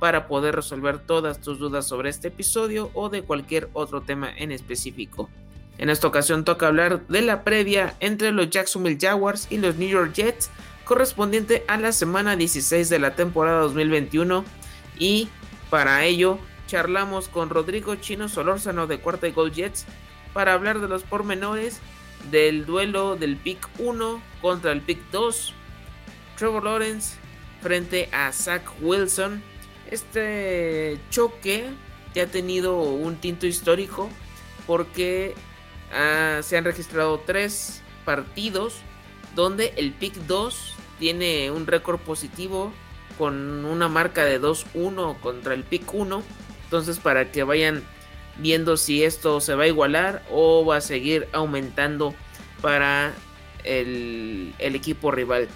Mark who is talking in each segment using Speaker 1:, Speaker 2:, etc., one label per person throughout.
Speaker 1: para poder resolver todas tus dudas sobre este episodio o de cualquier otro tema en específico. En esta ocasión toca hablar de la previa entre los Jacksonville Jaguars y los New York Jets correspondiente a la semana 16 de la temporada 2021 y para ello charlamos con Rodrigo Chino Solórzano de Cuarta y Gold Jets para hablar de los pormenores del duelo del pick 1 contra el pick 2, Trevor Lawrence frente a Zach Wilson este choque ya ha tenido un tinto histórico porque ah, se han registrado tres partidos donde el pick 2 tiene un récord positivo con una marca de 2-1 contra el pick 1. Entonces para que vayan viendo si esto se va a igualar o va a seguir aumentando para el, el equipo rival.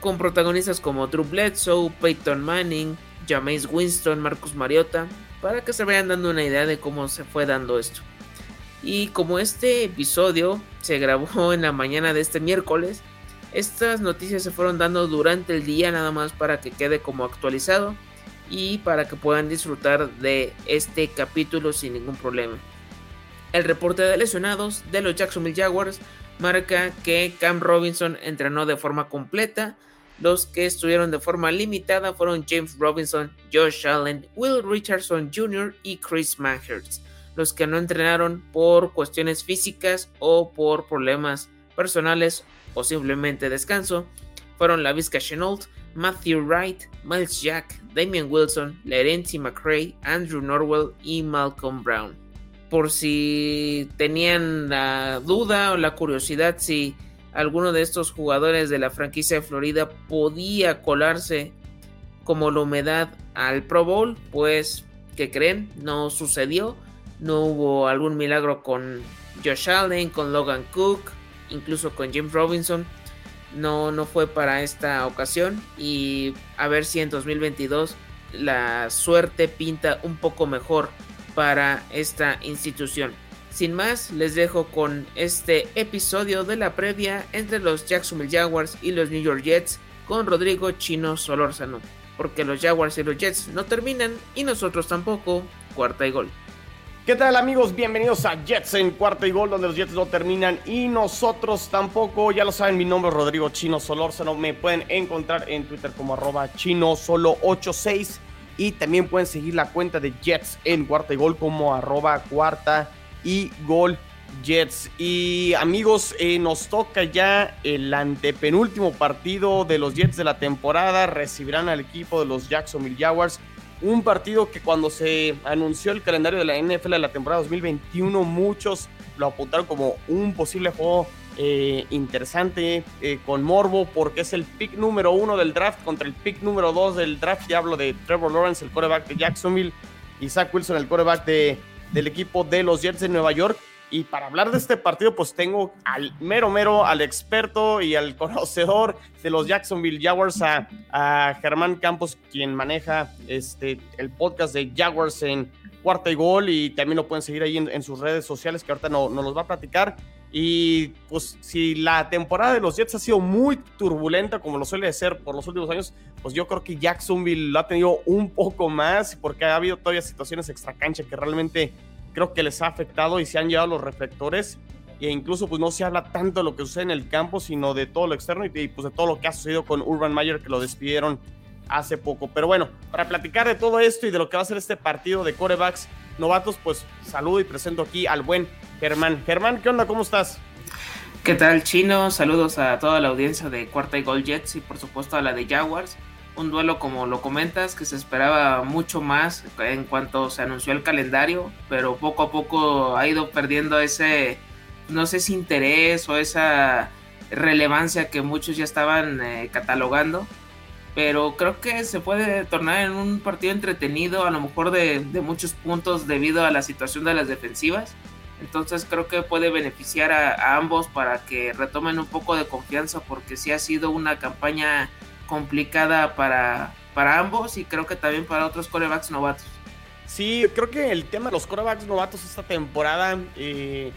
Speaker 1: Con protagonistas como Drew Bledsoe, Peyton Manning, Jameis Winston, Marcus Mariota, para que se vayan dando una idea de cómo se fue dando esto. Y como este episodio se grabó en la mañana de este miércoles, estas noticias se fueron dando durante el día nada más para que quede como actualizado y para que puedan disfrutar de este capítulo sin ningún problema. El reporte de lesionados de los Jacksonville Jaguars marca que Cam Robinson entrenó de forma completa, los que estuvieron de forma limitada fueron James Robinson, Josh Allen, Will Richardson Jr. y Chris Mahers. Los que no entrenaron por cuestiones físicas o por problemas personales o simplemente descanso fueron Lavisca Chenault, Matthew Wright, Miles Jack, Damian Wilson, Larency McCray, Andrew Norwell y Malcolm Brown. Por si tenían la duda o la curiosidad si alguno de estos jugadores de la franquicia de Florida podía colarse como la humedad al Pro Bowl, pues, ¿qué creen? No sucedió. No hubo algún milagro con Josh Allen, con Logan Cook, incluso con James Robinson. No, no fue para esta ocasión. Y a ver si en 2022 la suerte pinta un poco mejor para esta institución. Sin más, les dejo con este episodio de la previa entre los Jacksonville Jaguars y los New York Jets con Rodrigo Chino Solórzano, porque los Jaguars y los Jets no terminan y nosotros tampoco, cuarta y gol.
Speaker 2: ¿Qué tal amigos? Bienvenidos a Jets en cuarta y gol, donde los Jets no terminan y nosotros tampoco. Ya lo saben, mi nombre es Rodrigo Chino Solórzano. Me pueden encontrar en Twitter como arroba chino solo 86 y también pueden seguir la cuenta de Jets en cuarta y gol como arroba cuarta y Gol Jets. Y amigos, eh, nos toca ya el antepenúltimo partido de los Jets de la temporada. Recibirán al equipo de los Jacksonville Jaguars. Un partido que cuando se anunció el calendario de la NFL de la temporada 2021, muchos lo apuntaron como un posible juego eh, interesante eh, con Morbo, porque es el pick número uno del draft contra el pick número dos del draft. Ya hablo de Trevor Lawrence, el quarterback de Jacksonville, y Zach Wilson, el quarterback de del equipo de los Jets de Nueva York. Y para hablar de este partido, pues tengo al mero mero, al experto y al conocedor de los Jacksonville Jaguars, a, Germán Campos, quien maneja este, el podcast de Jaguars en cuarta y gol. Y también lo pueden seguir ahí en, sus redes sociales, que ahorita no, nos los va a platicar. Y pues si la temporada de los Jets ha sido muy turbulenta, como lo suele ser por los últimos años, pues yo creo que Jacksonville lo ha tenido un poco más, porque ha habido todavía situaciones extracancha que realmente creo que les ha afectado y se han llevado los reflectores. E incluso pues no se habla tanto de lo que sucede en el campo, sino de todo lo externo y, pues de todo lo que ha sucedido con Urban Meyer, que lo despidieron hace poco. Pero bueno, para platicar de todo esto y de lo que va a ser este partido de corebacks novatos, pues saludo y presento aquí al buen Germán. Germán, ¿qué onda? ¿Cómo estás?
Speaker 1: ¿Qué tal, Chino? Saludos a toda la audiencia de Cuarta y Gol Jets y por supuesto a la de Jaguars. Un duelo, como lo comentas, que se esperaba mucho más en cuanto se anunció el calendario, pero poco a poco ha ido perdiendo ese, no sé si interés o esa relevancia que muchos ya estaban eh, catalogando. Pero creo que se puede tornar en un partido entretenido, a lo mejor de, muchos puntos debido a la situación de las defensivas. Entonces creo que puede beneficiar a, ambos para que retomen un poco de confianza porque sí ha sido una campaña complicada para, para ambos y creo que también para otros corebacks novatos.
Speaker 2: Sí, creo que el tema de los corebacks novatos esta temporada eh,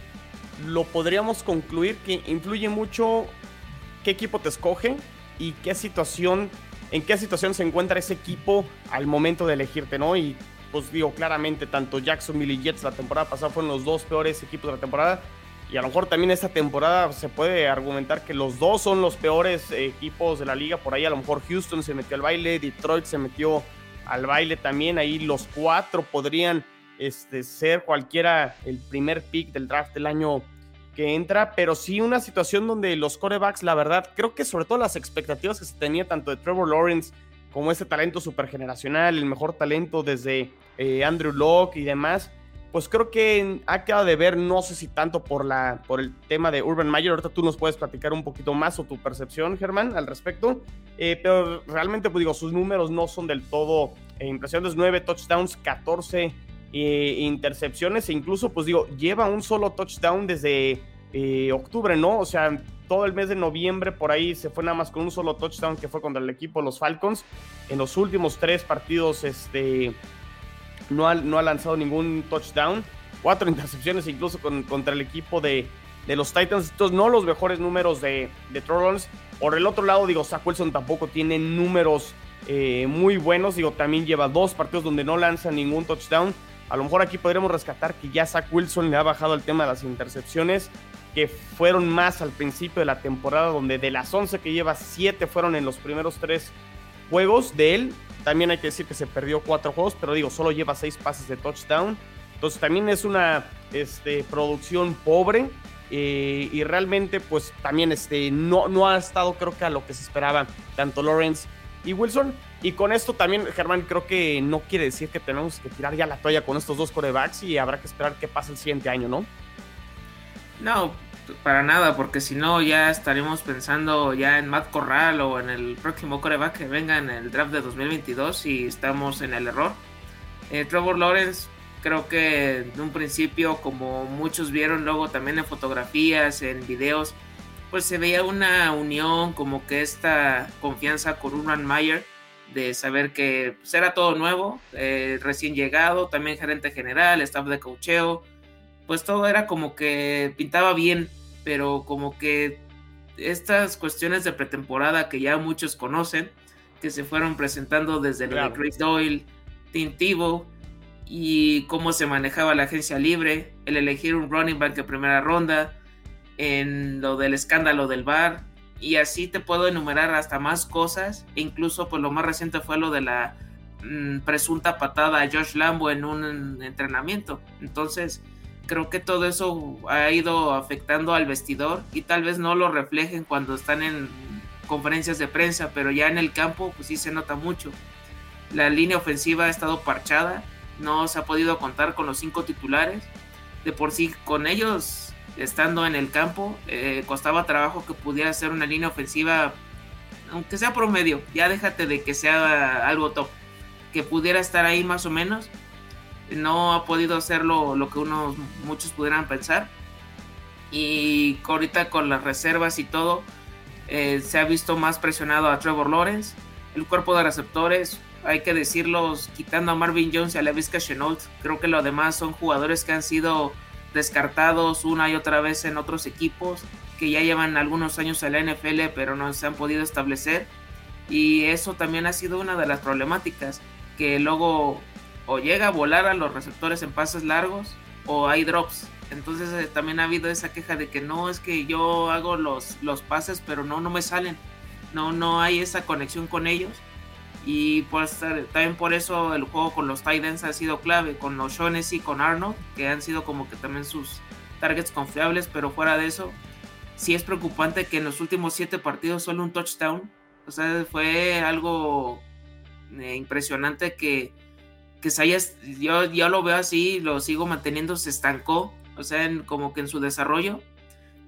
Speaker 2: lo podríamos concluir que influye mucho qué equipo te escoge y qué situación en qué situación se encuentra ese equipo al momento de elegirte, ¿no? Y pues digo claramente, tanto Jacksonville y Jets la temporada pasada fueron los dos peores equipos de la temporada. Y a lo mejor también esta temporada se puede argumentar que los dos son los peores equipos de la liga. Por ahí a lo mejor Houston se metió al baile, Detroit se metió al baile también. Ahí los cuatro podrían este, ser cualquiera el primer pick del draft del año que entra, pero sí una situación donde los corebacks, la verdad, creo que sobre todo las expectativas que se tenía tanto de Trevor Lawrence como ese talento supergeneracional, el mejor talento desde eh, Andrew Locke y demás, pues creo que ha quedado de ver, no sé si tanto por, la, por el tema de Urban Meyer, ahorita tú nos puedes platicar un poquito más o tu percepción, Germán, al respecto, eh, pero realmente, pues digo, sus números no son del todo eh, impresionantes, 9 touchdowns, 14 eh, intercepciones e incluso, pues digo, lleva un solo touchdown desde eh, octubre, ¿no? O sea, todo el mes de noviembre por ahí se fue nada más con un solo touchdown que fue contra el equipo los Falcons. En los últimos tres partidos, este, no ha, no ha lanzado ningún touchdown. Cuatro intercepciones incluso contra el equipo de, de, los Titans. Estos no los mejores números de, de Trollons. Por el otro lado, digo, Zach Wilson tampoco tiene números eh, muy buenos. Digo, también lleva dos partidos donde no lanza ningún touchdown. A lo mejor aquí podríamos rescatar que ya Zach Wilson le ha bajado el tema de las intercepciones, que fueron más al principio de la temporada, donde de las 11 que lleva, 7 fueron en los primeros 3 juegos de él. También hay que decir que se perdió 4 juegos, pero digo, solo lleva 6 pases de touchdown. Entonces también es una este, producción pobre. Eh, y realmente, pues también este, no, no ha estado, creo que a lo que se esperaba, tanto Lawrence y Wilson. Y con esto también, Germán, creo que no quiere decir que tenemos que tirar ya la toalla con estos dos corebacks y habrá que esperar qué pasa el siguiente año, ¿no?
Speaker 1: No, para nada, porque si no ya estaremos pensando ya en Matt Corral o en el próximo coreback que venga en el draft de 2022 y estamos en el error. Eh, Trevor Lawrence, creo que en un principio, como muchos vieron luego también en fotografías, en videos, pues se veía una unión, como que esta confianza con Urban Meyer de saber que pues, era todo nuevo, eh, recién llegado, también gerente general, staff de cocheo, pues todo era como que pintaba bien, pero como que estas cuestiones de pretemporada que ya muchos conocen, que se fueron presentando desde lo de Chris Doyle, Tintivo y cómo se manejaba la agencia libre, el elegir un running back de primera ronda, en lo del escándalo del bar, y así te puedo enumerar hasta más cosas, incluso pues lo más reciente fue lo de la mm, presunta patada a Josh Lambo en un entrenamiento. Entonces, creo que todo eso ha ido afectando al vestidor y tal vez no lo reflejen cuando están en conferencias de prensa, pero ya en el campo pues sí se nota mucho. La línea ofensiva ha estado parchada, no se ha podido contar con los cinco titulares. De por sí, con ellos estando en el campo, eh, costaba trabajo que pudiera ser una línea ofensiva, aunque sea promedio, ya déjate de que sea algo top, que pudiera estar ahí más o menos. No ha podido hacerlo lo que unos muchos pudieran pensar. Y ahorita con las reservas y todo, eh, se ha visto más presionado a Trevor Lawrence. El cuerpo de receptores, hay que decirlos, quitando a Marvin Jones y a Levisca Chenault, creo que lo demás son jugadores que han sido descartados una y otra vez en otros equipos que ya llevan algunos años en la NFL pero no se han podido establecer. Y eso también ha sido una de las problemáticas que luego o llega a volar a los receptores en pases largos o hay drops. Entonces eh, también ha habido esa queja de que no es que yo hago los, los pases pero no no me salen. No no hay esa conexión con ellos y pues también por eso el juego con los Titans ha sido clave, con los y con Arnold, que han sido como que también sus targets confiables, pero fuera de eso, sí es preocupante que en los últimos siete partidos solo un touchdown. O sea, fue algo eh, impresionante que, que se haya, yo, yo lo veo así, lo sigo manteniendo, se estancó, o sea, como que en su desarrollo.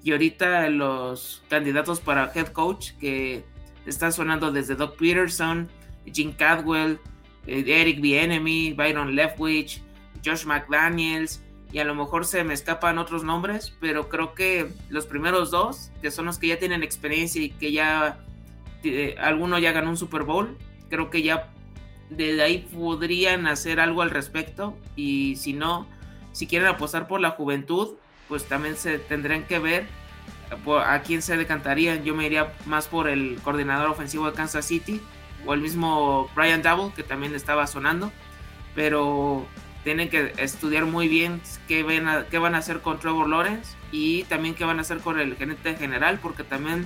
Speaker 1: Y ahorita los candidatos para head coach, que Está sonando desde Doc Peterson, Jim Cadwell, eh, Eric Bienemy, Byron Leftwich, Josh McDaniels, y a lo mejor se me escapan otros nombres, pero creo que los primeros dos, que son los que ya tienen experiencia y que ya eh, alguno ya ganó un Super Bowl, creo que ya desde ahí podrían hacer algo al respecto y si no, si quieren apostar por la juventud, pues también se tendrán que ver a quién se decantarían. Yo me iría más por el coordinador ofensivo de Kansas City o el mismo Brian Double que también estaba sonando, pero tienen que estudiar muy bien qué, ven qué van a hacer con Trevor Lawrence y también qué van a hacer con el gerente general porque también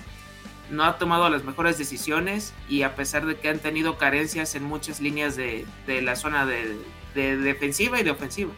Speaker 1: no ha tomado las mejores decisiones y a pesar de que han tenido carencias en muchas líneas de, la zona de, defensiva y de ofensiva.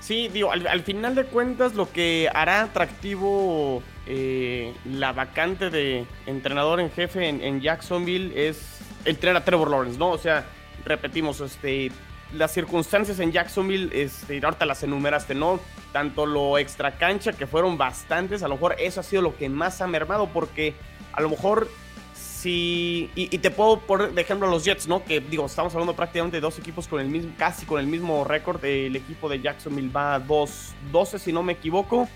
Speaker 2: Sí, digo, al, final de cuentas lo que hará atractivo eh, la vacante de entrenador en jefe en, Jacksonville es el tener a Trevor Lawrence, ¿no? O sea, repetimos, este, las circunstancias en Jacksonville, este, ahorita las enumeraste, ¿no? Tanto lo extra cancha, que fueron bastantes, a lo mejor eso ha sido lo que más ha mermado porque a lo mejor si. Y, te puedo poner de ejemplo los Jets, ¿no? Que digo, estamos hablando prácticamente de dos equipos con el mismo, casi con el mismo récord. El equipo de Jacksonville va 2-12, si no me equivoco.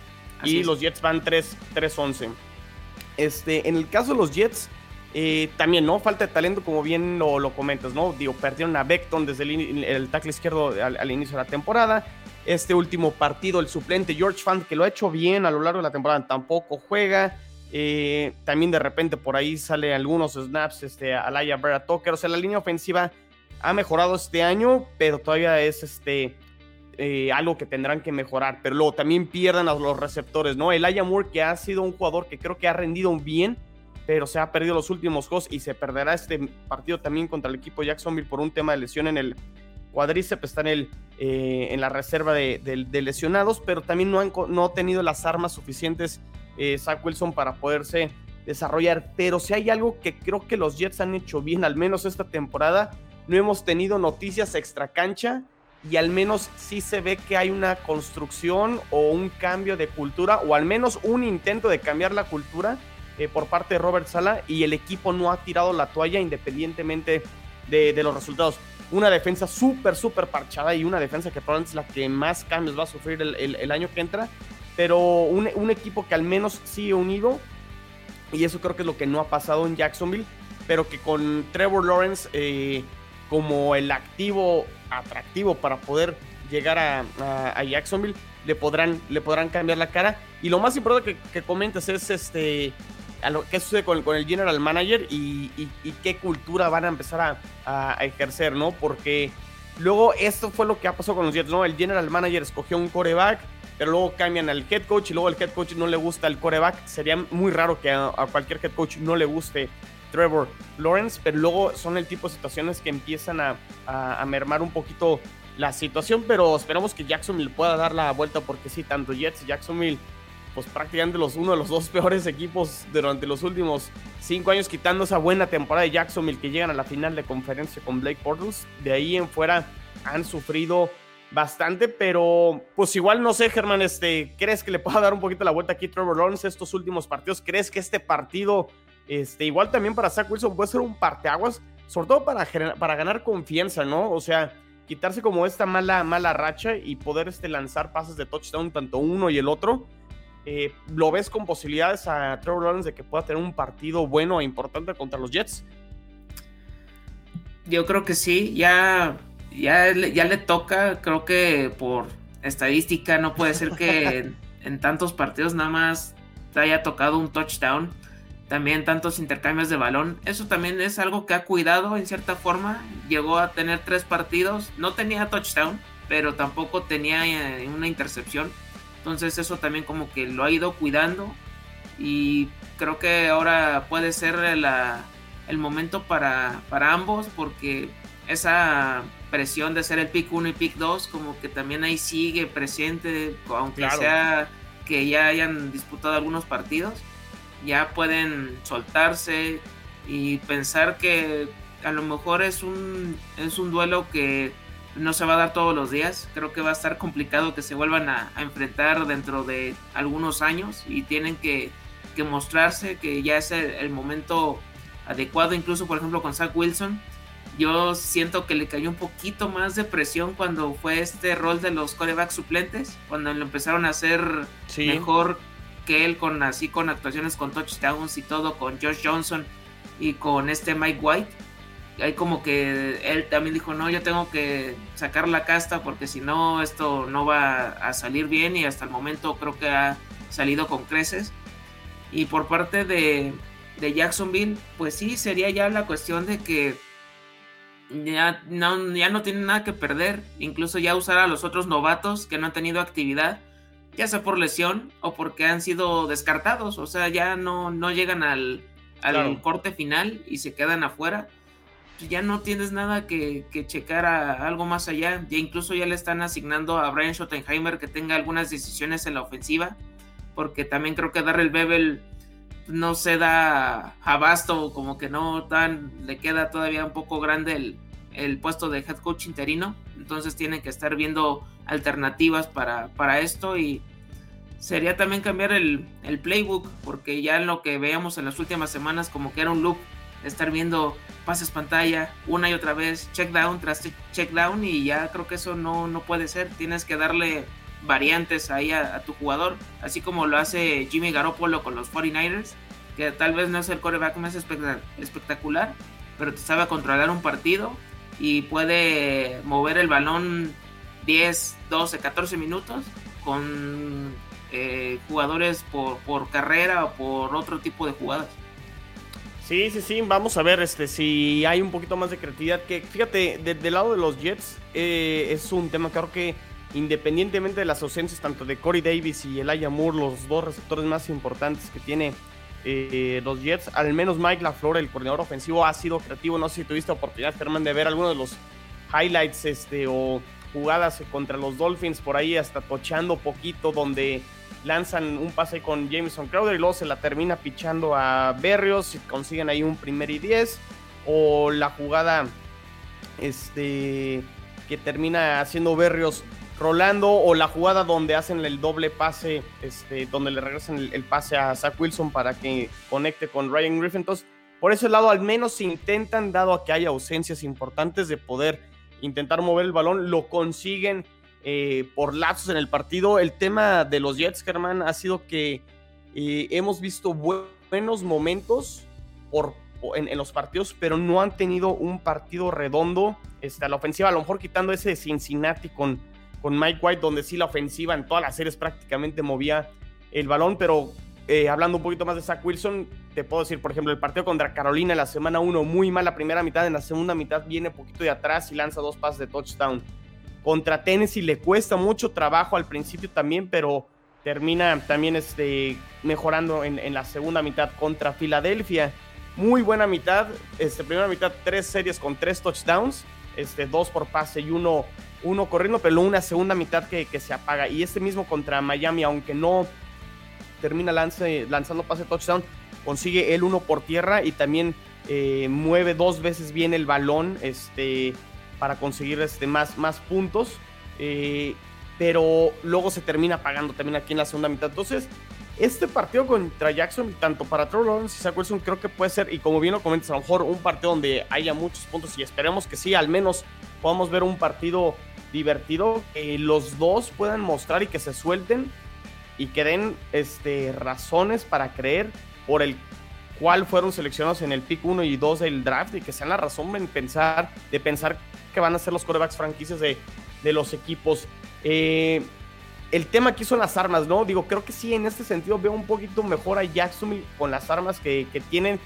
Speaker 2: y los Jets van 3-11. Este, en el caso de los Jets, eh, también, ¿no? Falta de talento, como bien lo, comentas, ¿no? Digo, perdieron a Beckton desde el, tackle izquierdo al, inicio de la temporada. Este último partido, el suplente George Fant, que lo ha hecho bien a lo largo de la temporada, tampoco juega. Eh, también de repente por ahí sale algunos snaps este, Alaya Vera Tucker. O sea, la línea ofensiva ha mejorado este año, pero todavía es este, eh, algo que tendrán que mejorar. Pero luego también pierden a los receptores, ¿no? Elijah Moore, que ha sido un jugador que creo que ha rendido bien, pero se ha perdido los últimos juegos y se perderá este partido también contra el equipo Jacksonville por un tema de lesión en el cuadríceps, está en, el, eh, en la reserva de, lesionados, pero también no han no tenido las armas suficientes eh, Zach Wilson para poderse desarrollar. Pero si hay algo que creo que los Jets han hecho bien, al menos esta temporada, no hemos tenido noticias extra cancha y al menos sí se ve que hay una construcción o un cambio de cultura o al menos un intento de cambiar la cultura eh, por parte de Robert Sala y el equipo no ha tirado la toalla independientemente de, los resultados. Una defensa súper, súper parchada y una defensa que probablemente es la que más cambios va a sufrir el año que entra pero un, equipo que al menos sigue unido, y eso creo que es lo que no ha pasado en Jacksonville, pero que con Trevor Lawrence eh, como el activo atractivo para poder llegar a, Jacksonville, le podrán, le podrán cambiar la cara. Y lo más importante que, que comentas es este, a lo, qué sucede con, con el general manager y, qué cultura van a empezar a, a, ejercer, ¿no? Porque luego esto fue lo que ha pasado con los Jets, ¿no? El general manager escogió un coreback pero luego cambian al head coach y luego el head coach no le gusta el coreback. Sería muy raro que a, cualquier head coach no le guste Trevor Lawrence, pero luego son el tipo de situaciones que empiezan a, mermar un poquito la situación, pero esperamos que Jacksonville pueda dar la vuelta porque sí, tanto Jets y Jacksonville, pues prácticamente los, uno de los dos peores equipos durante los últimos cinco años, quitando esa buena temporada de Jacksonville que llegan a la final de conferencia con Blake Bortles. De ahí en fuera han sufrido bastante, pero pues igual no sé, Germán, este, ¿crees que le pueda dar un poquito la vuelta aquí Trevor Lawrence estos últimos partidos? ¿Crees que este partido, este, igual también para Zach Wilson puede ser un parteaguas, sobre todo para, para ganar confianza, ¿no? O sea, quitarse como esta mala, mala racha y poder este, lanzar pases de touchdown tanto uno y el otro. Eh, ¿Lo ves con posibilidades a Trevor Lawrence de que pueda tener un partido bueno e importante contra los Jets?
Speaker 1: Yo creo que sí, ya ya, ya le toca, creo que por estadística no puede ser que en, tantos partidos nada más te haya tocado un touchdown, también tantos intercambios de balón, eso también es algo que ha cuidado en cierta forma, llegó a tener tres partidos, no tenía touchdown, pero tampoco tenía eh, una intercepción, entonces eso también como que lo ha ido cuidando y creo que ahora puede ser el momento para, para ambos porque esa presión de ser el pick 1 y pick 2, como que también ahí sigue presente, aunque sea que ya hayan disputado algunos partidos, ya pueden soltarse y pensar que a lo mejor es un, es un duelo que no se va a dar todos los días. Creo que va a estar complicado que se vuelvan a, enfrentar dentro de algunos años y tienen que, mostrarse que ya es el momento adecuado, incluso por ejemplo con Zach Wilson. Yo siento que le cayó un poquito más de presión cuando fue este rol de los corebacks suplentes, cuando lo empezaron a hacer mejor que él con así con actuaciones con touchdowns y todo, con Josh Johnson y con este Mike White. Hay como que él también dijo, no, yo tengo que sacar la casta porque si no esto no va a salir bien y hasta el momento creo que ha salido con creces. Y por parte de, de Jacksonville, pues sí, sería ya la cuestión de que ya no, ya no tienen nada que perder, incluso ya usar a los otros novatos que no han tenido actividad, ya sea por lesión o porque han sido descartados, o sea, ya no, no llegan al, al corte final y se quedan afuera. Ya no tienes nada que, que checar a algo más allá. Ya incluso ya le están asignando a Brian Schottenheimer que tenga algunas decisiones en la ofensiva. Porque también creo que Darrell Bevel no se da abasto, como que no tan, le queda todavía un poco grande el, puesto de head coach interino, entonces tienen que estar viendo alternativas para, para esto y sería también cambiar el, playbook, porque ya en lo que veíamos en las últimas semanas como que era un loop, estar viendo pases pantalla una y otra vez, check down tras check down y ya creo que eso no, no puede ser, tienes que darle variantes ahí a, tu jugador, así como lo hace Jimmy Garoppolo con los 49ers, que tal vez no es el coreback más espectacular, pero te sabe controlar un partido y puede mover el balón 10, 12, 14 minutos con eh, jugadores por, por carrera o por otro tipo de jugadas.
Speaker 2: Sí, sí, sí, vamos a ver este, si hay un poquito más de creatividad. Que fíjate, del lado de los Jets eh, es un tema creo que independientemente de las ausencias tanto de Corey Davis y Elijah Moore, los dos receptores más importantes que tiene eh, los Jets, al menos Mike LaFleur, el coordinador ofensivo, ha sido creativo. No sé si tuviste oportunidad, Germán, de ver algunos de los highlights este, o jugadas contra los Dolphins por ahí, hasta tochando poquito, donde lanzan un pase con Jameson Crowder y luego se la termina pichando a Berrios y consiguen ahí un primer y diez. O la jugada este, que termina haciendo Berrios rolando o la jugada donde hacen el doble pase, este, donde le regresan el, pase a Zach Wilson para que conecte con Ryan Griffin. Entonces, por ese lado, al menos intentan, dado a que hay ausencias importantes de poder intentar mover el balón, lo consiguen eh, por lapsos en el partido. El tema de los Jets, Germán, ha sido que eh, hemos visto buenos momentos en, los partidos, pero no han tenido un partido redondo este, a la ofensiva. A lo mejor quitando ese de Cincinnati con con Mike White, donde sí la ofensiva en todas las series prácticamente movía el balón, pero eh, hablando un poquito más de Zach Wilson, te puedo decir, por ejemplo, el partido contra Carolina la semana 1, muy mal la primera mitad, en la segunda mitad viene poquito de atrás y lanza dos pases de touchdown. Contra Tennessee le cuesta mucho trabajo al principio también, pero termina también este, mejorando en, la segunda mitad contra Filadelfia. Muy buena mitad, este, primera mitad, tres series con tres touchdowns, este, dos por pase y uno uno corriendo, pero una segunda mitad que, se apaga. Y este mismo contra Miami, aunque no termina lanzando pase touchdown, consigue el uno por tierra y también eh, mueve dos veces bien el balón este, para conseguir este, más, más puntos. Eh, pero luego se termina apagando también aquí en la segunda mitad. Entonces, este partido contra Jackson, tanto para Trevor Lawrence y Zach Wilson, creo que puede ser, y como bien lo comentas, a lo mejor un partido donde haya muchos puntos y esperemos que sí, al menos podamos ver un partido divertido que los dos puedan mostrar y que se suelten y que den este, razones para creer por el cual fueron seleccionados en el pick 1 y 2 del draft y que sean la razón en pensar, de pensar que van a ser los corebacks franquicias de, de los equipos. Eh, el tema aquí son las armas, ¿no? Digo, creo que sí, en este sentido veo un poquito mejor a Jacksonville con las armas que, que tienen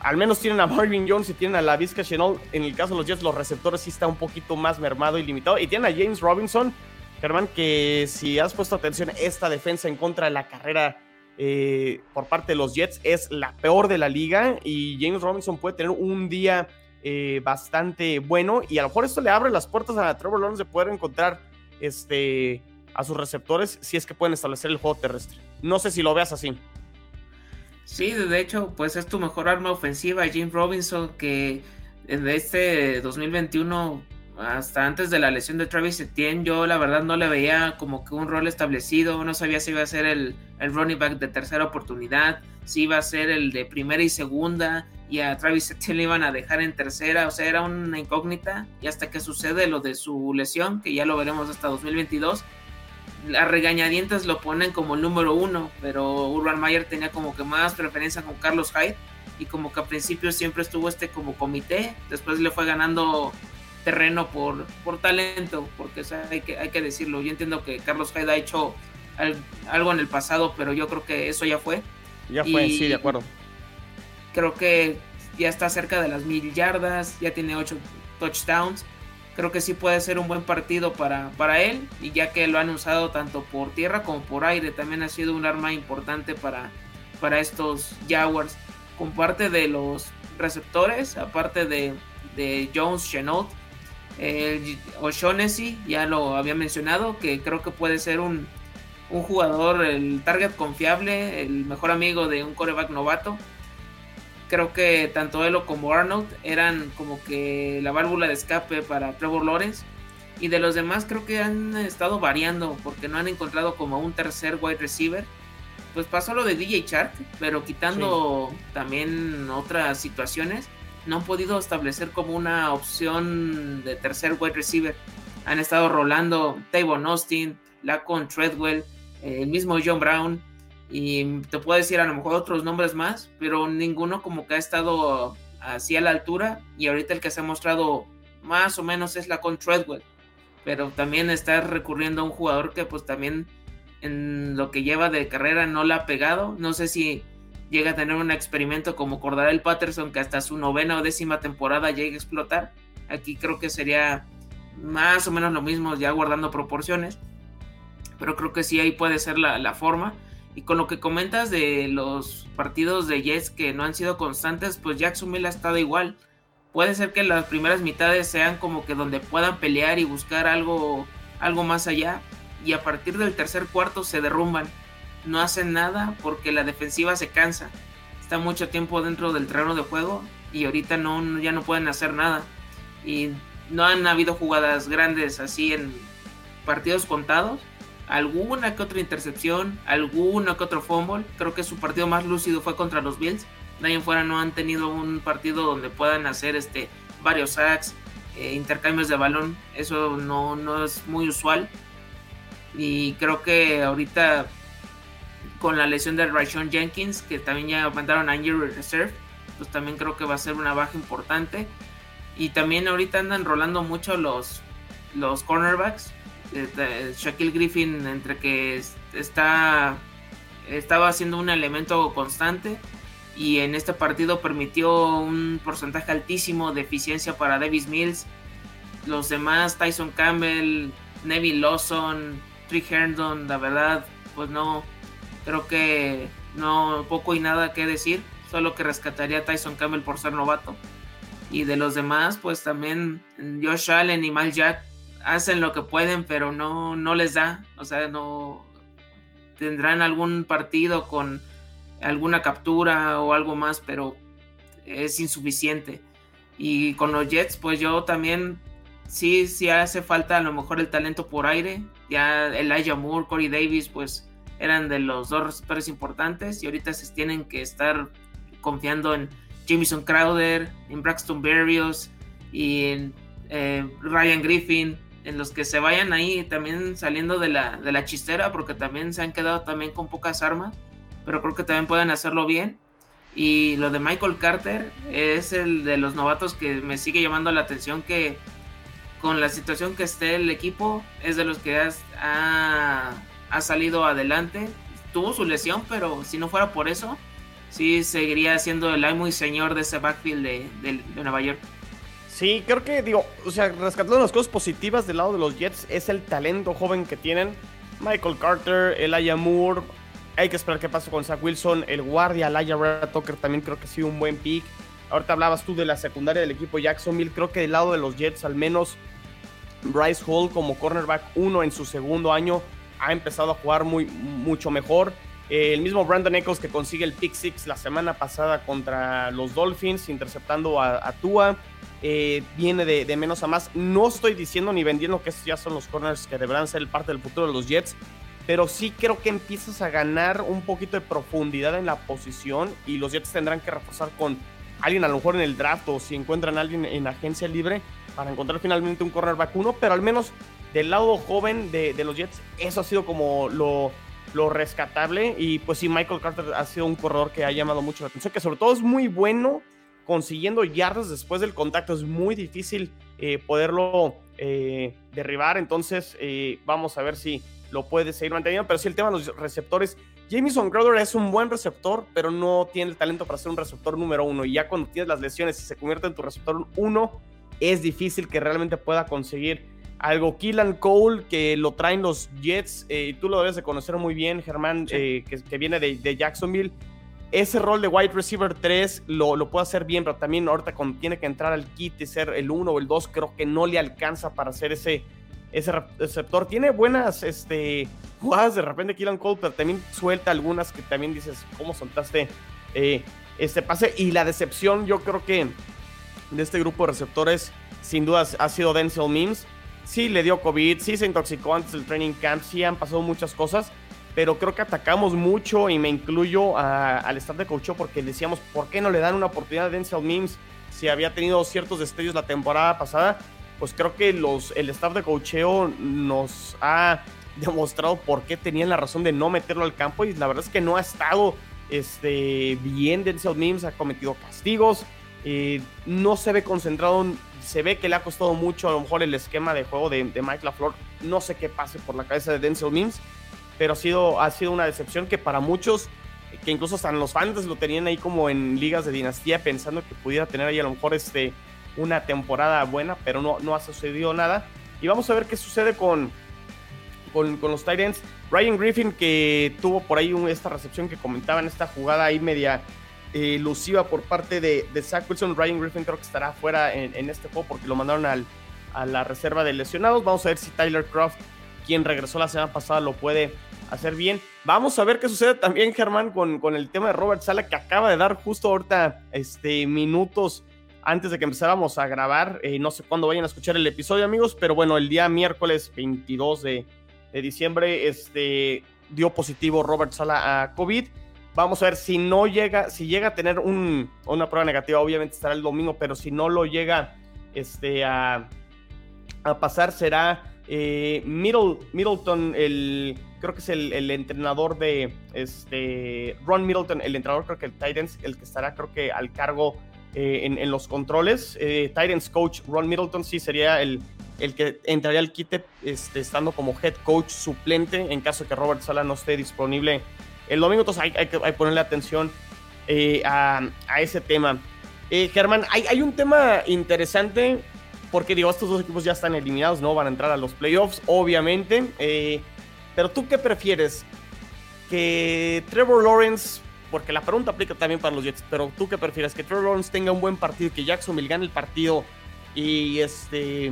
Speaker 2: al menos tienen a Marvin Jones y tienen a la Vizca Chenault. En el caso de los Jets, los receptores sí está un poquito más mermado y limitado. Y tienen a James Robinson, Germán, que si has puesto atención, esta defensa en contra de la carrera eh, por parte de los Jets es la peor de la liga. Y James Robinson puede tener un día eh, bastante bueno. Y a lo mejor esto le abre las puertas a Trevor Lawrence de poder encontrar este, a sus receptores si es que pueden establecer el juego terrestre. No sé si lo veas así.
Speaker 1: Sí, de hecho, pues es tu mejor arma ofensiva, Jim Robinson, que de este 2021 hasta antes de la lesión de Travis Etienne, yo la verdad no le veía como que un rol establecido, no sabía si iba a ser el, el running back de tercera oportunidad, si iba a ser el de primera y segunda, y a Travis Etienne le iban a dejar en tercera, o sea, era una incógnita y hasta que sucede lo de su lesión, que ya lo veremos hasta 2022, a regañadientes lo ponen como el número uno, pero Urban Mayer tenía como que más preferencia con Carlos Hyde y como que al principio siempre estuvo este como comité, después le fue ganando terreno por, por talento, porque hay, que, hay que decirlo, yo entiendo que Carlos Hyde ha hecho algo en el pasado, pero yo creo que eso ya fue.
Speaker 2: Ya fue, sí, de acuerdo.
Speaker 1: Creo que ya está cerca de las mil yardas, ya tiene ocho touchdowns. Creo que sí puede ser un buen partido para, para él, y ya que lo han usado tanto por tierra como por aire, también ha sido un arma importante para, para estos Jaguars. Con parte de los receptores, aparte de, de Jones, Chenault, el O'Shaughnessy, ya lo había mencionado, que creo que puede ser un, un jugador, el target confiable, el mejor amigo de un coreback novato. Creo que tanto él como Arnold eran como que la válvula de escape para Trevor Lawrence. Y de los demás creo que han estado variando porque no han encontrado como un tercer wide receiver. Pues pasó lo de DJ Shark, pero quitando también otras situaciones, no han podido establecer como una opción de tercer wide receiver. Han estado rolando Tavon Austin, Lacon Treadwell, el mismo John Brown, y te puedo decir a lo mejor otros nombres más, pero ninguno como que ha estado así a la altura, y ahorita el que se ha mostrado más o menos es la con Treadwell, pero también está recurriendo a un jugador que pues también en lo que lleva de carrera no la ha pegado, no sé si llega a tener un experimento como Cordarel Patterson que hasta su novena o décima temporada llegue a explotar, aquí creo que sería más o menos lo mismo ya guardando proporciones, pero creo que sí ahí puede ser la, forma. Y con lo que comentas de los partidos de Jets que no han sido constantes, pues Jacksonville ha estado igual. Puede ser que las primeras mitades sean como que donde puedan pelear y buscar algo, algo más allá. Y a partir del tercer cuarto se derrumban. No hacen nada porque la defensiva se cansa. Está mucho tiempo dentro del terreno de juego y ahorita no, ya no pueden hacer nada. Y no han habido jugadas grandes así en partidos contados alguna que otra intercepción, alguna que otro fumble. Creo que su partido más lúcido fue contra los Bills. Nadie fuera no han tenido un partido donde puedan hacer este varios sacks, eh, intercambios de balón. Eso no, no es muy usual. Y creo que ahorita con la lesión de Rayshon Jenkins, que también ya mandaron a Injury Reserve, pues también creo que va a ser una baja importante. Y también ahorita andan rolando mucho los, los cornerbacks. Shaquille Griffin entre que está estaba haciendo un elemento constante y en este partido permitió un porcentaje altísimo de eficiencia para Davis Mills. Los demás, Tyson Campbell, Neville Lawson, Trick Herndon, la verdad, pues no, creo que no, poco y nada que decir, solo que rescataría a Tyson Campbell por ser novato. Y de los demás, pues también Josh Allen y Mal Jack hacen lo que pueden, pero no, no les da. O sea, no tendrán algún partido con alguna captura o algo más, pero es insuficiente. Y con los Jets, pues yo también sí, sí hace falta a lo mejor el talento por aire. Ya Elijah Moore, Corey Davis, pues eran de los dos receptores importantes y ahorita se tienen que estar confiando en Jamison Crowder, en Braxton Berrios y en eh, Ryan Griffin en los que se vayan ahí también saliendo de la, de la chistera, porque también se han quedado también con pocas armas, pero creo que también pueden hacerlo bien. Y lo de Michael Carter es el de los novatos que me sigue llamando la atención que con la situación que esté el equipo es de los que ha, ha salido adelante. Tuvo su lesión, pero si no fuera por eso, sí seguiría siendo el muy señor de ese backfield de, de, de Nueva York.
Speaker 2: Sí, creo que, digo, o sea, rescatando las cosas positivas del lado de los Jets es el talento joven que tienen. Michael Carter, Elijah Moore. Hay que esperar qué pasa con Zach Wilson. El guardia, Elijah Tucker, también creo que ha sido un buen pick. Ahorita hablabas tú de la secundaria del equipo Jacksonville. Creo que del lado de los Jets, al menos Bryce Hall como cornerback uno en su segundo año ha empezado a jugar muy, mucho mejor. Eh, el mismo Brandon Eccles que consigue el pick six la semana pasada contra los Dolphins, interceptando a Tua. Eh, viene de, menos a más. No estoy diciendo ni vendiendo que estos ya son los corners que deberán ser parte del futuro de los Jets, pero sí creo que empiezas a ganar un poquito de profundidad en la posición y los Jets tendrán que reforzar con alguien a lo mejor en el draft o si encuentran a alguien en agencia libre para encontrar finalmente un cornerback uno, pero al menos del lado joven de, los Jets, eso ha sido como lo, lo, rescatable. Y pues sí, Michael Carter ha sido un corredor que ha llamado mucho la atención, que sobre todo es muy bueno consiguiendo yardas después del contacto. Es muy difícil eh, poderlo eh, derribar, entonces eh, vamos a ver si lo puede seguir manteniendo. Pero sí, el tema de los receptores. Jamison Crowder es un buen receptor, pero no tiene el talento para ser un receptor número uno. Y ya cuando tienes las lesiones y se convierte en tu receptor uno, es difícil que realmente pueda conseguir algo. Killan Cole, que lo traen los Jets, y tú lo debes de conocer muy bien, Germán, que, viene de, Jacksonville. Ese rol de wide receiver 3 lo, lo puede hacer bien, pero también ahorita tiene que entrar al kit y ser el 1 o el 2, creo que no le alcanza para hacer ese ese receptor. Tiene buenas este, jugadas de repente Killan Cole, pero también suelta algunas que también dices, ¿cómo soltaste eh, este pase? Y la decepción, yo creo que de este grupo de receptores, sin duda ha sido Denzel Mims. Sí le dio COVID, sí se intoxicó antes del training camp, sí han pasado muchas cosas, pero creo que atacamos mucho y me incluyo al staff de coach porque decíamos, ¿por qué no le dan una oportunidad a Denzel Mims si había tenido ciertos destellos la temporada pasada? pues creo que los, el staff de cocheo nos ha demostrado por qué tenían la razón de no meterlo al campo y la verdad es que no ha estado este, bien Denzel Mims, ha cometido castigos, eh, no se ve concentrado, se ve que le ha costado mucho a lo mejor el esquema de juego de, Mike LaFleur, no sé qué pase por la cabeza de Denzel Mims, pero ha sido, una decepción que para muchos, que incluso hasta los fans lo tenían ahí como en ligas de dinastía pensando que pudiera tener ahí a lo mejor este una temporada buena, pero no, no ha sucedido nada. Y vamos a ver qué sucede con, con, los Titans. Ryan Griffin, que tuvo por ahí esta recepción que comentaba en esta jugada ahí media elusiva por parte de, de, Zach Wilson. Ryan Griffin creo que estará fuera en, este juego porque lo mandaron a la reserva de lesionados. Vamos a ver si Tyler Croft, quien regresó la semana pasada, lo puede hacer bien. Vamos a ver qué sucede también, Germán, con, con el tema de Robert Sala, que acaba de dar justo ahorita este, minutos antes de que empezáramos a grabar. Eh, no sé cuándo vayan a escuchar el episodio, amigos, pero bueno, el día miércoles 22 de, diciembre este, dio positivo Robert Sala a COVID. Vamos a ver si no llega, si llega a tener una prueba negativa, obviamente estará el domingo, pero si no lo llega este, a, pasar, será eh, Middleton, el, creo que es el, entrenador de este, Ron Middleton, el entrenador, creo que el Titans, el que estará, creo que al cargo eh, en, los controles. Eh, Titans coach Ron Middleton sí sería el, el que entraría al quite este, estando como head coach suplente en caso de que Robert Sala no esté disponible el domingo. Entonces hay, que ponerle atención eh, a, ese tema. Germán, hay, hay, un tema interesante porque digo, estos dos equipos ya están eliminados, no van a entrar a los playoffs, obviamente. pero tú qué prefieres? Que Trevor Lawrence porque la pregunta aplica también para los Jets, pero tú qué prefieres, que Trevor Lawrence tenga un buen partido, que Jacksonville gane el partido y este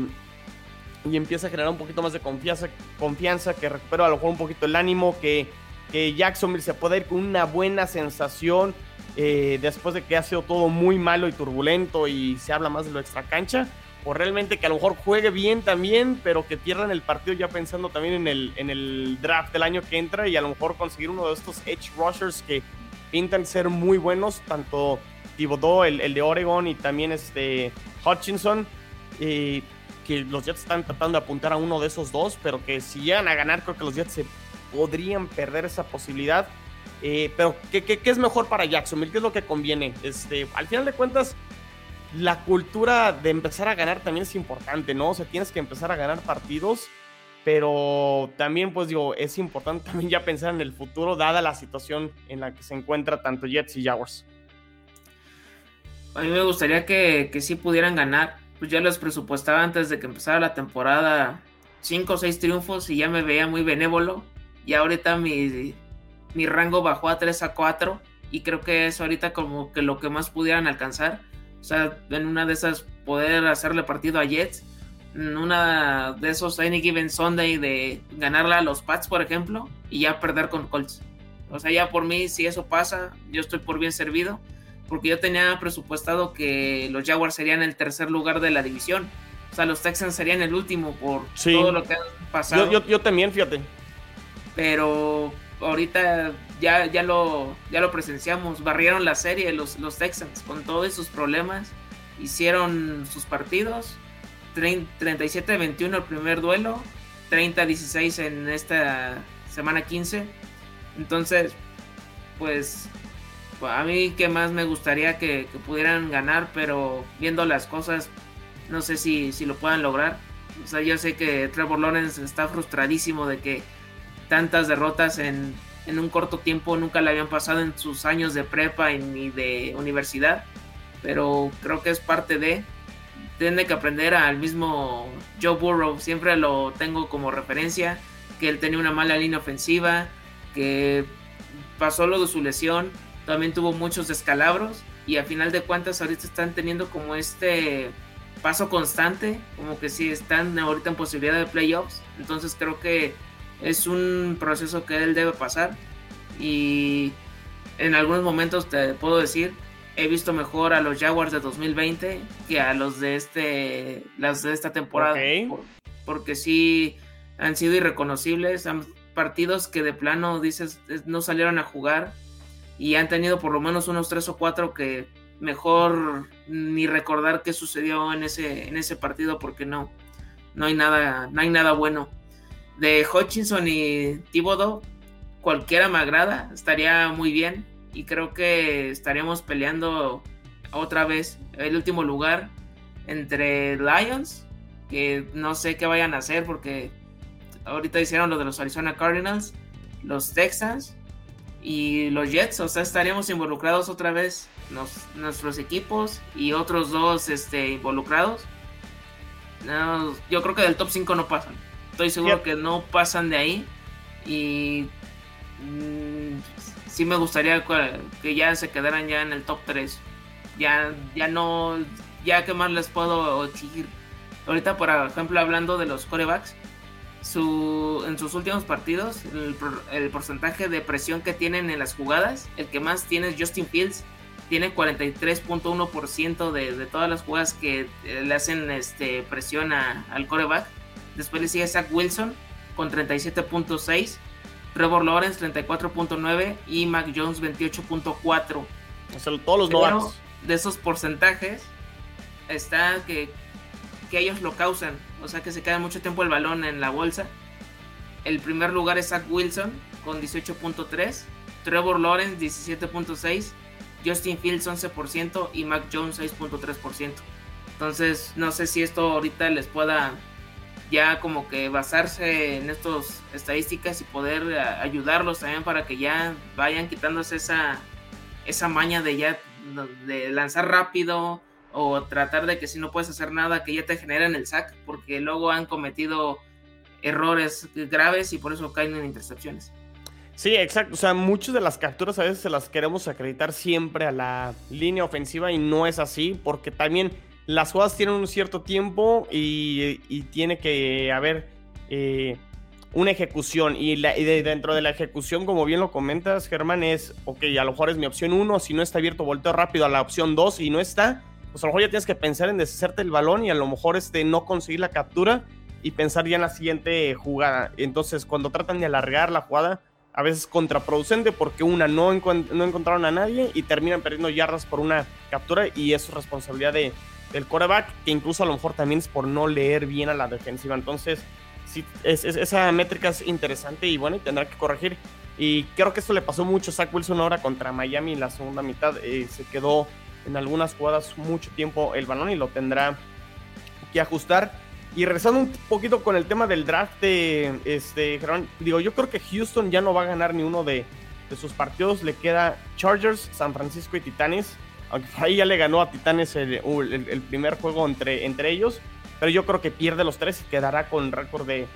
Speaker 2: y empieza a generar un poquito más de confianza, confianza que recupera a lo mejor un poquito el ánimo, que, que Jacksonville se pueda ir con una buena sensación eh, después de que ha sido todo muy malo y turbulento y se habla más de lo extra cancha, o realmente que a lo mejor juegue bien también, pero que pierdan el partido ya pensando también en el, en el draft del año que entra y a lo mejor conseguir uno de estos edge rushers que pintan ser muy buenos, tanto Thibodeau, el, el de Oregon, y también este Hutchinson, que los Jets están tratando de apuntar a uno de esos dos, pero que si llegan a ganar, creo que los Jets se podrían perder esa posibilidad. Eh, pero, ¿qué, ¿qué, es mejor para Jacksonville? ¿Qué es lo que conviene? Este, al final de cuentas, la cultura de empezar a ganar también es importante, ¿no? O sea, tienes que empezar a ganar partidos pero también pues digo, es importante también ya pensar en el futuro dada la situación en la que se encuentra tanto Jets y Jaguars.
Speaker 1: A mí me gustaría que, que sí pudieran ganar, pues ya los presupuestaba antes de que empezara la temporada 5 o 6 triunfos y ya me veía muy benévolo y ahorita mi, mi rango bajó a 3 a 4 y creo que es ahorita como que lo que más pudieran alcanzar. O sea, en una de esas poder hacerle partido a Jets una de esos Any Given Sunday de ganarla a los Pats, por ejemplo, y ya perder con Colts. O sea, ya por mí, si eso pasa, yo estoy por bien servido, porque yo tenía presupuestado que los Jaguars serían el tercer lugar de la división. O sea, los Texans serían el último por todo lo que ha pasado.
Speaker 2: Yo, yo, también, fíjate.
Speaker 1: Pero, ahorita ya, ya, lo, ya lo presenciamos, barrieron la serie los, los Texans con todos sus problemas, hicieron sus partidos, 37-21 el primer duelo, 30-16 en esta semana 15, entonces pues a mí que más me gustaría que, pudieran ganar, pero viendo las cosas no sé si, si lo puedan lograr. O sea, yo sé que Trevor Lawrence está frustradísimo de que tantas derrotas en, un corto tiempo nunca le habían pasado en sus años de prepa ni de universidad. Pero creo que es parte de. Tiene que aprender al mismo Joe Burrow. Siempre lo tengo como referencia. Que él tenía una mala línea ofensiva. Que pasó lo de su lesión. También tuvo muchos descalabros. Y a final de cuentas ahorita están teniendo como este paso constante, como que sí están ahorita en posibilidad de playoffs. Entonces creo que es un proceso que él debe pasar. Y en algunos momentos te puedo decir, he visto mejor a los Jaguars de 2020 que a los de este las de esta temporada. porque sí han sido irreconocibles, han partidos que de plano dices no salieron a jugar y han tenido por lo menos unos tres o cuatro que mejor ni recordar qué sucedió en ese, en ese partido porque no, no hay nada, no hay nada bueno. De Hutchinson y Thibodeau, cualquiera me agrada, estaría muy bien y creo que estaríamos peleando otra vez el último lugar entre Lions, que no sé qué vayan a hacer porque ahorita hicieron lo de los Arizona Cardinals, los Texans y los Jets, o sea, estaríamos involucrados otra vez nuestros equipos y otros dos este, involucrados. yo creo que del top 5 no pasan. Estoy seguro que no pasan de ahí. Y mm, sí me gustaría que ya se quedaran ya en el top 3. Ya, ya no, ya que más les puedo exigir. Ahorita, por ejemplo, hablando de los corebacks, su, en sus últimos partidos, el, el porcentaje de presión que tienen en las jugadas, el que más tiene es Justin Fields tiene 43.1% de, de todas las jugadas que eh, le hacen este, presión al coreback. Después le sigue Zach Wilson con 37.6, Trevor Lawrence 34.9 y Mac Jones 28.4.
Speaker 2: O sea, todos los
Speaker 1: De esos porcentajes está que, que ellos lo causan, o sea que se queda mucho tiempo el balón en la bolsa. El primer lugar es Zach Wilson con 18.3, Trevor Lawrence 17.6 Justin Fields 11% y Mac Jones 6.3%. Entonces, no sé si esto ahorita les pueda ya como que basarse en estas estadísticas y poder ayudarlos también para que ya vayan quitándose esa, esa maña de ya de lanzar rápido o tratar de que si no puedes hacer nada que ya te generen el sack porque luego han cometido errores graves y por eso caen en intercepciones.
Speaker 2: Sí, exacto. O sea, muchas de las capturas a veces se las queremos acreditar siempre a la línea ofensiva y no es así, porque también las jugadas tienen un cierto tiempo y, tiene que haber eh, una ejecución. Y, dentro de la ejecución, como bien lo comentas, Germán, es, ok, a lo mejor es mi opción 1, si no está abierto, volteo rápido a la opción 2 y no está, pues a lo mejor ya tienes que pensar en deshacerte el balón y a lo mejor este, no conseguir la captura y pensar ya en la siguiente jugada. Entonces, cuando tratan de alargar la jugada, a veces contraproducente porque una no, no encontraron a nadie y terminan perdiendo yardas por una captura y eso es responsabilidad de, del coreback que incluso a lo mejor también es por no leer bien a la defensiva. Entonces, sí, es, esa métrica es interesante y bueno, y tendrá que corregir. Y creo que esto le pasó mucho a Zach Wilson ahora contra Miami en la segunda mitad. Eh, se quedó en algunas jugadas mucho tiempo el balón y lo tendrá que ajustar. Y regresando un poquito con el tema del draft de este, digo, yo creo que Houston ya no va a ganar ni uno de, sus partidos. Le queda Chargers, San Francisco y Titanes. Aunque ahí ya le ganó a Titanes el, primer juego entre, entre ellos. Pero yo creo que pierde los tres y quedará con récord de,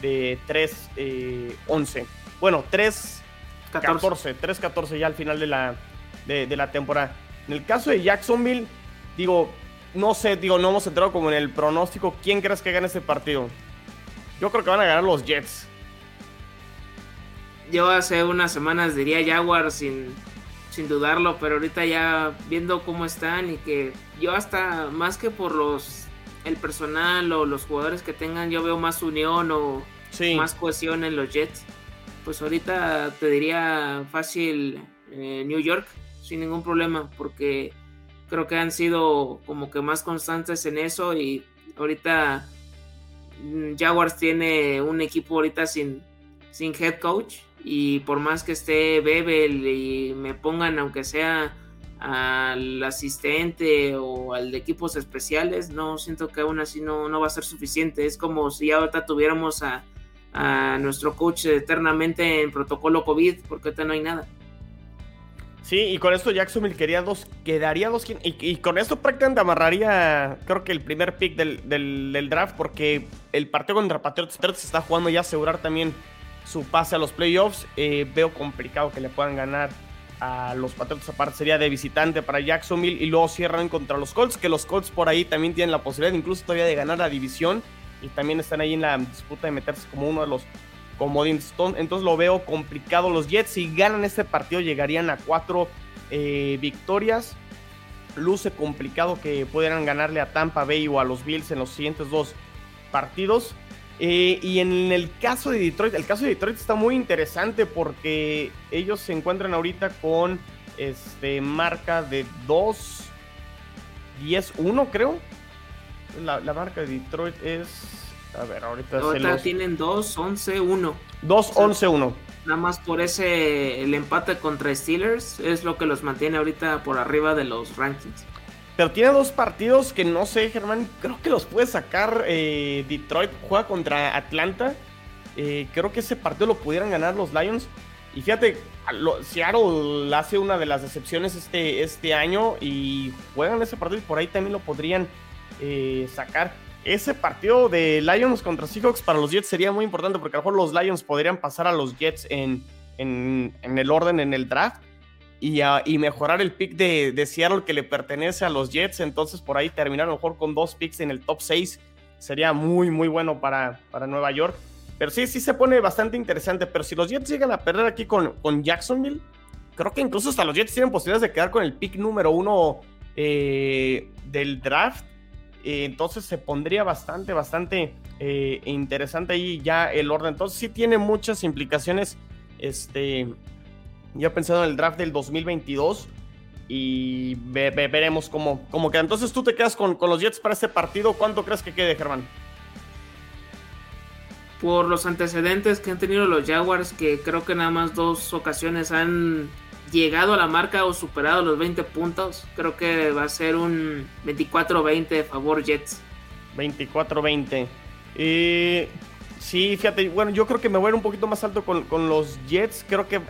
Speaker 2: de 3-11. Eh, bueno, 3-14. 3-14 ya al final de la, de, de la temporada. En el caso de Jacksonville, digo, no sé, digo, no hemos entrado como en el pronóstico. ¿Quién crees que gane este partido? Yo creo que van a ganar los Jets.
Speaker 1: Yo hace unas semanas diría Jaguars sin, sin dudarlo, pero ahorita ya viendo cómo están y que yo hasta más que por los el personal o los jugadores que tengan, yo veo más unión o más cohesión en los Jets. pues ahorita te diría fácil eh, New York sin ningún problema porque creo que han sido como que más constantes en eso y ahorita mm, Jaguars tiene un equipo ahorita sin, sin head coach y por más que esté Bebel y me pongan aunque sea al asistente o al de equipos especiales, no siento que aún así no, no va a ser suficiente. Es como si ahorita tuviéramos a, a nuestro coach eternamente en protocolo COVID, porque ahorita no hay nada.
Speaker 2: Sí, y con esto Jacksonville quería dos, quedaría dos, y, y con esto prácticamente amarraría, creo que el primer pick del, del, draft, porque el partido contra Patriots se está jugando ya asegurar también su pase a los playoffs. Eh, veo complicado que le puedan ganar a los Patriots, aparte sería de visitante para Jacksonville, y luego cierran contra los Colts, que los Colts por ahí también tienen la posibilidad incluso todavía de ganar la división, y también están ahí en la disputa de meterse como uno de los comodines. Entonces lo veo complicado. Los Jets, si ganan este partido, llegarían a cuatro eh, victorias. Luce complicado que pudieran ganarle a Tampa Bay o a los Bills en los siguientes dos partidos. Eh, y en el caso de Detroit, el caso de Detroit está muy interesante porque ellos se encuentran ahorita con este, marca de 2, 10, 1 creo. La, la marca de Detroit es a ver, ahorita,
Speaker 1: ahorita tienen 2, 11, 1.
Speaker 2: 2, 11, 1.
Speaker 1: Nada más por ese, el empate contra Steelers es lo que los mantiene ahorita por arriba de los rankings.
Speaker 2: Pero tiene dos partidos que no sé, Germán, creo que los puede sacar eh, Detroit, juega contra Atlanta. Eh, creo que ese partido lo pudieran ganar los Lions. Y fíjate, Seattle hace una de las decepciones este, este año y juegan ese partido y por ahí también lo podrían eh, sacar ese partido de Lions contra Seahawks para los Jets sería muy importante porque a lo mejor los Lions podrían pasar a los Jets en, en, el orden en el draft y, mejorar el pick de, de, Seattle que le pertenece a los Jets. Entonces por ahí terminar a lo mejor con dos picks en el top 6 sería muy, muy bueno para, para Nueva York. Pero sí, sí se pone bastante interesante. Pero si los Jets llegan a perder aquí con, con Jacksonville, creo que incluso hasta los Jets tienen posibilidades de quedar con el pick número uno eh, del draft eh, entonces se pondría bastante, bastante eh, interesante ahí ya el orden. Entonces sí tiene muchas implicaciones. Este, ya pensado en el draft del 2022 y veremos cómo, cómo, queda. Entonces tú te quedas con, con los Jets para este partido. ¿Cuánto crees que quede, Germán?
Speaker 1: Por los antecedentes que han tenido los Jaguars, que creo que nada más dos ocasiones han llegado a la marca o superado los 20 puntos. Creo que va a ser un 24-20 a favor Jets.
Speaker 2: 24-20. Eh, sí, fíjate, bueno, yo creo que me voy a ir un poquito más alto con, los Jets. Creo que,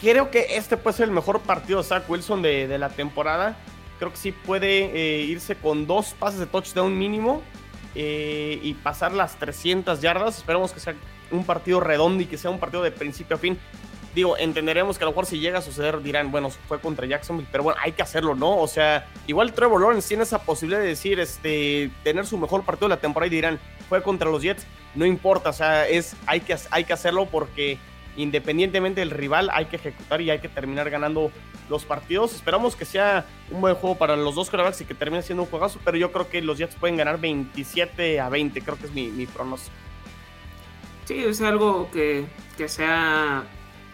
Speaker 2: creo que este puede ser el mejor partido de Zach Wilson de, la temporada. Creo que sí puede eh, irse con dos pases de touchdown mínimo eh, y pasar las 300 yardas. Esperemos que sea un partido redondo y que sea un partido de principio a fin digo, entenderemos que a lo mejor si llega a suceder dirán, bueno, fue contra Jacksonville, pero bueno, hay que hacerlo, ¿no? O sea, igual Trevor Lawrence tiene esa posibilidad de decir, este, tener su mejor partido de la temporada y dirán, fue contra los Jets, no importa, o sea, es, hay, que, hay que hacerlo porque independientemente del rival hay que ejecutar y hay que terminar ganando los partidos. Esperamos que sea un buen juego para los dos quarterbacks y que termine siendo un juegazo, pero yo creo que los Jets pueden ganar 27 a 20, creo que es mi, pronóstico.
Speaker 1: Sí, es algo que, que sea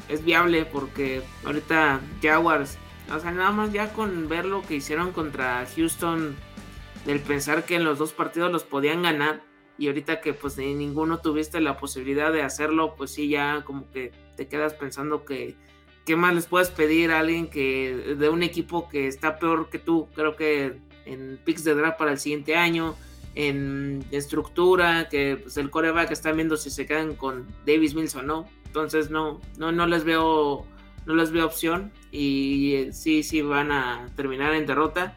Speaker 1: es viable porque ahorita Jaguars, o sea, nada más ya con ver lo que hicieron contra Houston, del pensar que en los dos partidos los podían ganar y ahorita que pues ni ninguno tuviste la posibilidad de hacerlo, pues sí, ya como que te quedas pensando que qué más les puedes pedir a alguien que de un equipo que está peor que tú, creo que en picks de draft para el siguiente año, en estructura, que pues el coreback están viendo si se quedan con Davis Mills o no. Entonces no, no, no les veo, no les veo opción y eh, sí, sí van a terminar en derrota.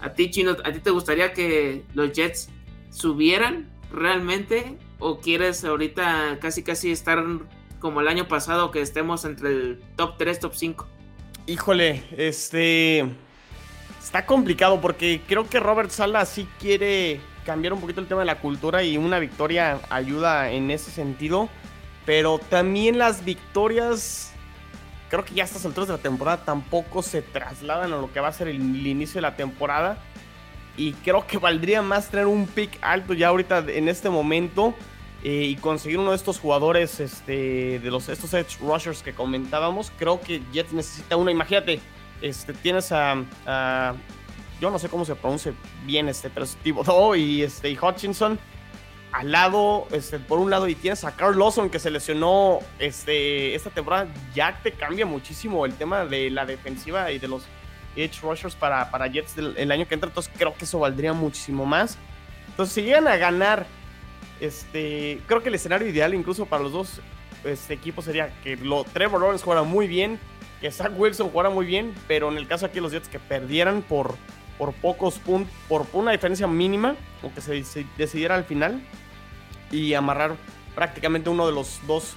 Speaker 1: A ti, Chino, ¿a ti te gustaría que los Jets subieran realmente o quieres ahorita casi casi estar como el año pasado que estemos entre el top 3, top 5?
Speaker 2: Híjole, este está complicado porque creo que Robert Sala sí quiere cambiar un poquito el tema de la cultura y una victoria ayuda en ese sentido. Pero también las victorias, creo que ya a estas alturas de la temporada tampoco se trasladan a lo que va a ser el, inicio de la temporada. Y creo que valdría más tener un pick alto ya ahorita en este momento. eh, y conseguir uno de estos jugadores, este, de los, estos edge rushers que comentábamos, creo que Jets necesita uno. Imagínate, este, tienes a, yo no sé cómo se pronuncia bien este, pero es y, este, y Hutchinson al lado, este, por un lado, y tienes a Carl Lawson que se lesionó este, esta temporada, ya te cambia muchísimo el tema de la defensiva y de los edge rushers para, para Jets el, año que entra, entonces creo que eso valdría muchísimo más. Entonces, si llegan a ganar, este, creo que el escenario ideal incluso para los dos este, equipos sería que lo, Trevor Lawrence jugara muy bien, que Zach Wilson jugara muy bien, pero en el caso aquí los Jets que perdieran por, por pocos puntos, por una diferencia mínima, o que se, decidiera al final, y amarrar prácticamente uno de los dos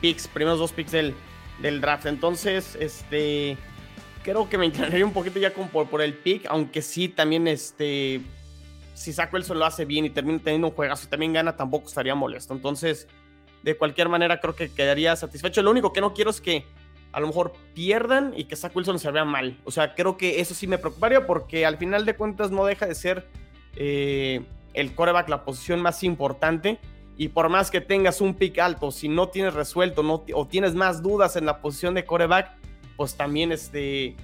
Speaker 2: picks, primeros dos picks del, del draft. Entonces, este creo que me inclinaría un poquito ya como por, el pick, aunque sí también este si Zach Wilson lo hace bien y termina teniendo un juegazo y también gana, tampoco estaría molesto. Entonces, de cualquier manera, creo que quedaría satisfecho. Lo único que no quiero es que a lo mejor pierdan y que Zach Wilson se vea mal. O sea, creo que eso sí me preocuparía porque al final de cuentas no deja de ser eh, el coreback la posición más importante. Y por más que tengas un pick alto, si no tienes resuelto no, o tienes más dudas en la posición de coreback, pues también, este,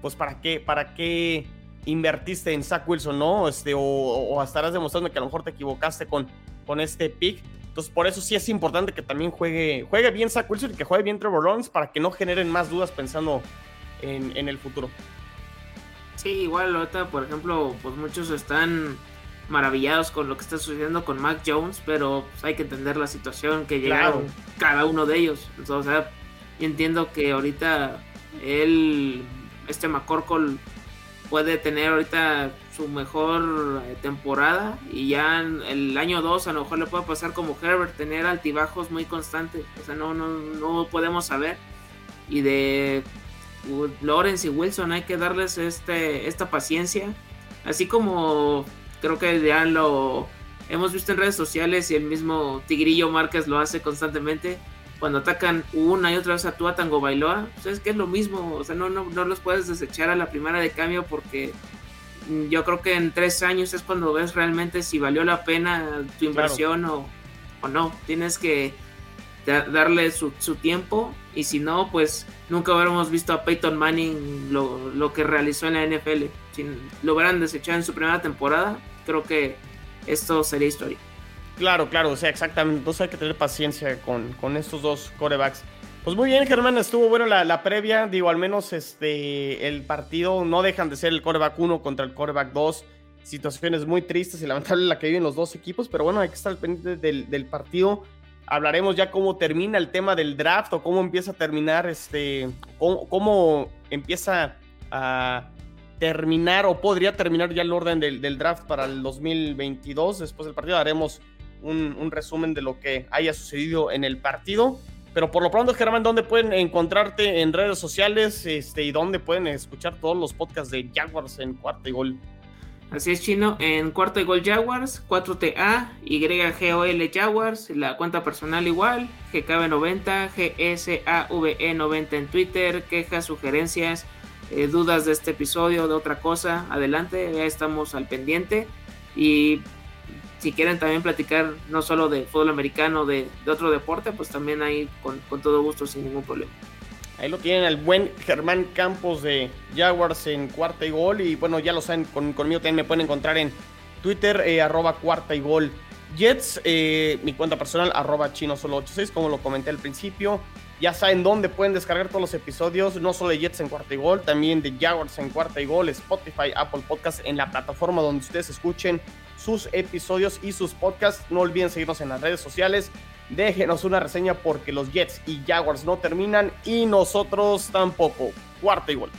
Speaker 2: pues para qué, para qué invertiste en Zach Wilson, ¿no? Este, o, estarás demostrando que a lo mejor te equivocaste con, con este pick. Entonces, por eso sí es importante que también juegue, juegue bien Zach Wilson y que juegue bien Trevor Lawrence para que no generen más dudas pensando en, en el futuro.
Speaker 1: Sí, igual ahorita, por ejemplo, pues muchos están maravillados con lo que está sucediendo con Mac Jones, pero pues, hay que entender la situación que llegaron cada uno de ellos. o sea, entiendo que ahorita él, este McCorkle, puede tener ahorita su mejor eh, temporada y ya el año 2 a lo mejor le puede pasar como Herbert, tener altibajos muy constantes. O sea, no, no, no podemos saber. Y de Lawrence y Wilson hay que darles este, esta paciencia. Así como creo que ya lo hemos visto en redes sociales y el mismo Tigrillo Márquez lo hace constantemente cuando atacan una y otra vez a Tua Tango Bailoa, pues es que es lo mismo, o sea, no, no, no los puedes desechar a la primera de cambio porque yo creo que en tres años es cuando ves realmente si valió la pena tu inversión o, o, no. Tienes que darle su, su, tiempo y si no, pues nunca hubiéramos visto a Peyton Manning lo, lo que realizó en la NFL. Si lo hubieran desechado en su primera temporada, creo que esto sería historia.
Speaker 2: Claro, claro, o sea, exactamente. Entonces hay que tener paciencia con, con estos dos corebacks. Pues muy bien, Germán, estuvo bueno la, previa. Digo, al menos este, el partido no dejan de ser el coreback 1 contra el coreback 2. Situaciones muy tristes y lamentables la que viven los dos equipos, pero bueno, hay que estar pendiente del, del partido. Hablaremos ya cómo termina el tema del draft o cómo empieza a terminar, este, cómo, cómo empieza a terminar o podría terminar ya el orden del, del, draft para el 2022. Después del partido haremos un, resumen de lo que haya sucedido en el partido. Pero por lo pronto, Germán, ¿dónde pueden encontrarte en redes sociales este, y dónde pueden escuchar todos los podcasts de Jaguars en Cuarta y Gol?
Speaker 1: Así es, Chino, en Cuarta y Gol Jaguars, 4TA, YGOL Jaguars, la cuenta personal igual, GKB90, GSAVE90 en Twitter, quejas, sugerencias, eh, dudas de este episodio, de otra cosa, adelante, ya estamos al pendiente. Y si quieren también platicar no solo de fútbol americano, de, otro deporte, pues también ahí con, todo gusto, sin ningún problema.
Speaker 2: Ahí lo tienen el buen Germán Campos de Jaguars en cuarta y gol. Y bueno, ya lo saben, con, conmigo también me pueden encontrar en Twitter, eh, arroba cuarta y gol. Jets, eh, mi cuenta personal, arroba chino solo 86, como lo comenté al principio. Ya saben dónde pueden descargar todos los episodios, no solo de Jets en cuarta y gol, también de Jaguars en cuarta y gol, Spotify, Apple Podcast, en la plataforma donde ustedes escuchen sus episodios y sus podcasts. No olviden seguirnos en las redes sociales. Déjenos una reseña porque los Jets y Jaguars no terminan y nosotros tampoco. Cuarta igual.